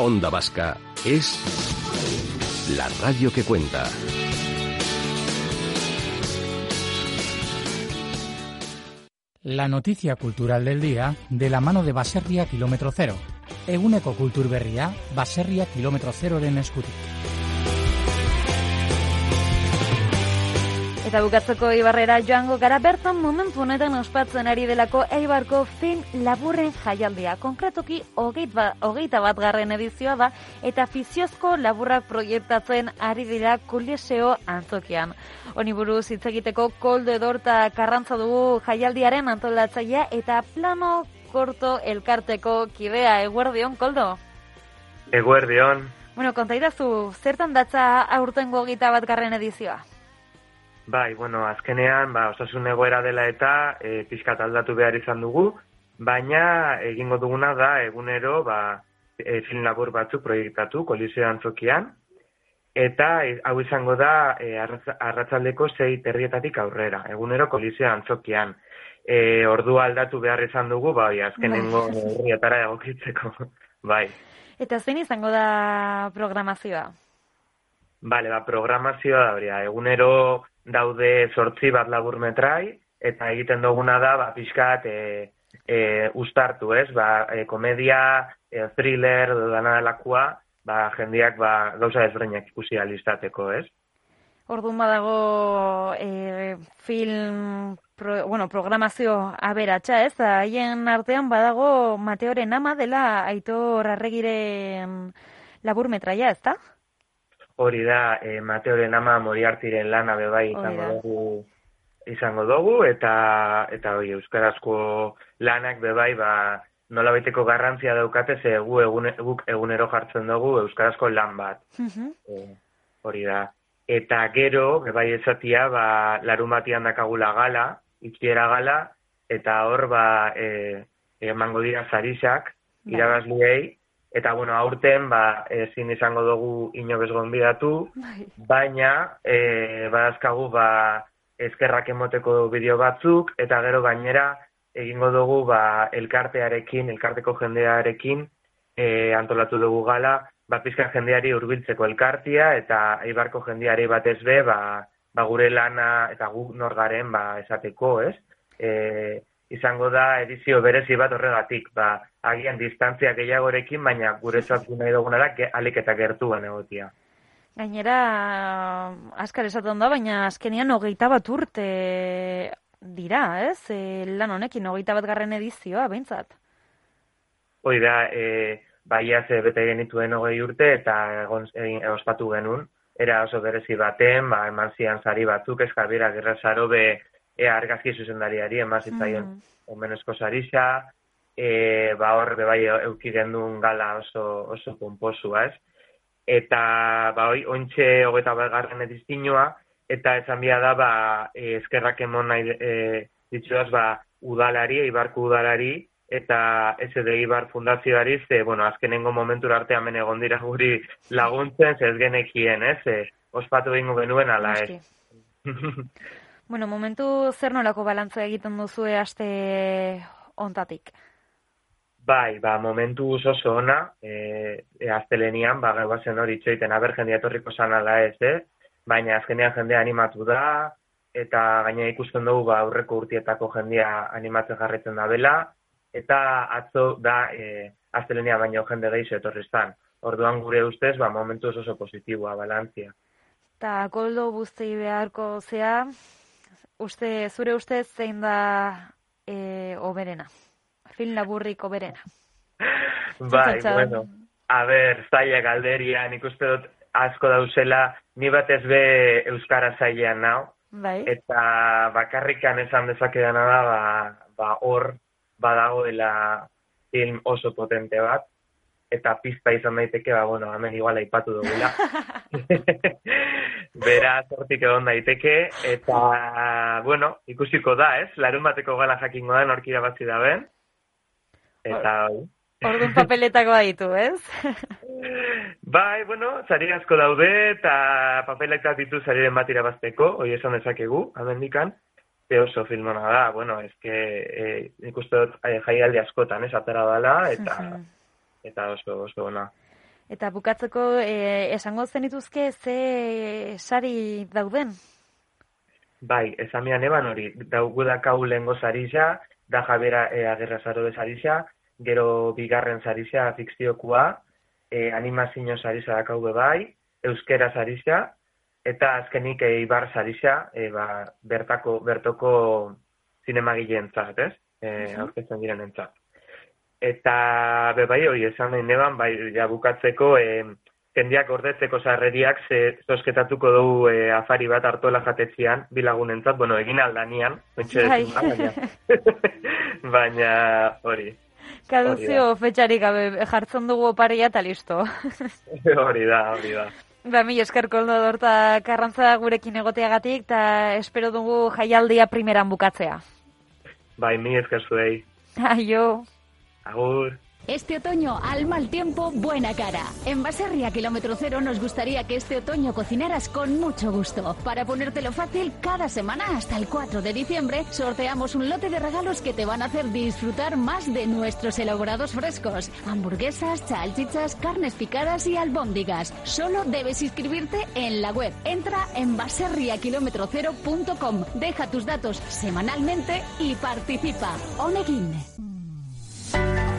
Onda Vasca es la radio que cuenta. La noticia cultural del día de la mano de Baserria Kilómetro Cero. Eguneko kulturberria Baserria Kilómetro Zeroren eskutik. Eta bukatzeko Ibarrera joango gara bertan momentu honetan ospatzen ari delako Eibarko film laburren jaialdia. Konkretoki ba, hogeita bat garren edizioa da eta fiziozko laburrak proiektatzen ari dira kuliseo antzokian. Honi buruz hitz egiteko koldo edorta karrantza dugu jaialdiaren antolatzailea eta plano korto elkarteko kidea. Eguerdion, koldo? Eguerdion. Bueno, kontaidazu, zertan datza aurtengo hogeita bat garren edizioa? Bai, bueno, azkenean, ba, osasun egoera dela eta e, pixkat aldatu behar izan dugu, baina egingo duguna da egunero ba, e, film labur batzuk proiektatu koliseo antzokian, eta e, hau izango da e, arratzaldeko zei terrietatik aurrera, egunero koliseo antzokian. E, ordu aldatu behar izan dugu, bai, azkenengo bai. herrietara egokitzeko, bai. Eta zein izango da programazioa? Bale, ba, programazioa da, egunero daude sortzi bat labur metrai, eta egiten duguna da, ba, pixkat, e, e, ustartu, ez? Ba, e, komedia, e, thriller, dana delakua, ba, jendiak, ba, gauza ezberdinak ikusi alizateko, ez? Orduan badago e, film, pro, bueno, programazio aberatxa, ez? Haien artean badago Mateoren ama dela Aitor Arregiren labur metraia, ez da? Hori da e, Mateoren ama Moriartiren lana bebai izango dugu izango dugu eta eta hori euskarazko lanak bebai ba nola baiteko garrantzia daukate ze gu egun, guk egunero jartzen dugu euskarazko lan bat. E, hori da. Eta gero, bebai ezatia, ba, larun batian dakagula gala, itxiera gala, eta hor, ba, e, emango dira zarisak, bai. irabazliei, Eta, bueno, aurten, ba, ezin izango dugu inobez gonbidatu, bai. baina, e, badazkagu, ba, eskerrak emoteko bideo batzuk, eta gero gainera, egingo dugu, ba, elkartearekin, elkarteko jendearekin, e, antolatu dugu gala, ba, pizka jendeari hurbiltzeko elkartia, eta eibarko jendeari batez be, ba, ba, gure lana, eta guk norgaren, ba, esateko, ez? E, izango da edizio berezi bat horregatik, ba, agian distantzia gehiagorekin, baina gure zatu nahi duguna da, alik eta gertuen egotia. Gainera, askar esaten da, baina azkenian hogeita bat urte dira, ez? E, lan honekin, hogeita bat garren edizioa, behintzat. Hoi da, e, bai ze bete genituen hogei urte, eta egon, egin, ospatu genuen, era oso berezi baten, ba, eman zian zari batzuk, eskabira, gerra be, ea argazki zuzendariari eman zitzaion mm. omenezko sarisa, e, ba hor bai euki gendun gala oso, oso pomposua, ez? Eta ba hoi, ointxe hogeta begarren ediztinua, eta esan bia da, ba, e, eskerrak emon nahi e, ditzuaz, ba, udalari, ibarku udalari, eta SD Ibar fundazioari, ze, bueno, azkenengo momentura arte hemen egon dira guri laguntzen, ze ez genekien, ez? E, ospatu egingo genuen, ala, ez? Bueno, momentu zer nolako balantza egiten duzue aste ontatik? Bai, ba, momentu oso ona, e, e astelenian, ba, gau bazen hori txoiten, aber jendea torriko ala ez, eh? baina azkenean jendea animatu da, eta gaina ikusten dugu ba, aurreko urtietako jendea animatzen jarretzen da bela, eta atzo da e, astelenia baino jende gehiago etorriztan. Orduan gure ustez, ba, momentu oso positiboa, balantzia. Ta koldo guzti beharko zea, uste, zure uste zein da e, oberena? Film laburrik oberena? bai, bueno. A ber, zaila galderia, nik uste dut asko dauzela, ni batez be Euskara zailean nao. Bai. Eta bakarrikan esan dezakedana da, ba, ba hor badagoela film oso potente bat eta pizta izan daiteke, ba, bueno, hemen igual aipatu dugula. Bera, zortik egon daiteke, eta, bueno, ikusiko da, ez? Larun bateko gala jakingo da, norkira batzi da ben. Eta, Orduan papeletako ditu, ez? bai, bueno, zari asko daude, eta papeletak ditu zariren bat irabazteko, hoi esan dezakegu, amendikan, e oso filmona da, bueno, ez que eh, ikusten dut eh, jaialdi askotan, ez, atera dala, eta eta oso oso ona. Eta bukatzeko e, esango zenituzke ze sari dauden? Bai, esamian eban hori, daugu dakau lehengo zarisa, da jabera e, agerra zaro de zarisa, gero bigarren zarisa fikziokua, e, animazio zarisa dakau bai, euskera zarisa, eta azkenik e, ibar zarisa, e, ba, bertako, bertoko zinemagileen zat, ez? E, aurkezten diren entzat. Eta, be bai, hori, esan nahi neban, bai, ja bukatzeko, e, jendiak gordetzeko sarreriak ze zosketatuko dugu e, afari bat hartuela jatetzian, bilagunentzat, bueno, egin aldanian, pentsa bai. baina, baina hori. Kaduzio fetxarik gabe jartzen dugu oparia eta listo. hori da, hori da. Ba, mi eskerko ondo dorta karrantza gurekin egoteagatik, eta espero dugu jaialdia primeran bukatzea. Bai, mi esker zuei. Aio. Este otoño, al mal tiempo, buena cara. En Baserria Kilómetro Cero nos gustaría que este otoño cocinaras con mucho gusto. Para ponértelo fácil, cada semana hasta el 4 de diciembre sorteamos un lote de regalos que te van a hacer disfrutar más de nuestros elaborados frescos. Hamburguesas, salchichas, carnes picadas y albóndigas. Solo debes inscribirte en la web. Entra en baserriakilometrocero.com. Deja tus datos semanalmente y participa. Oneguin.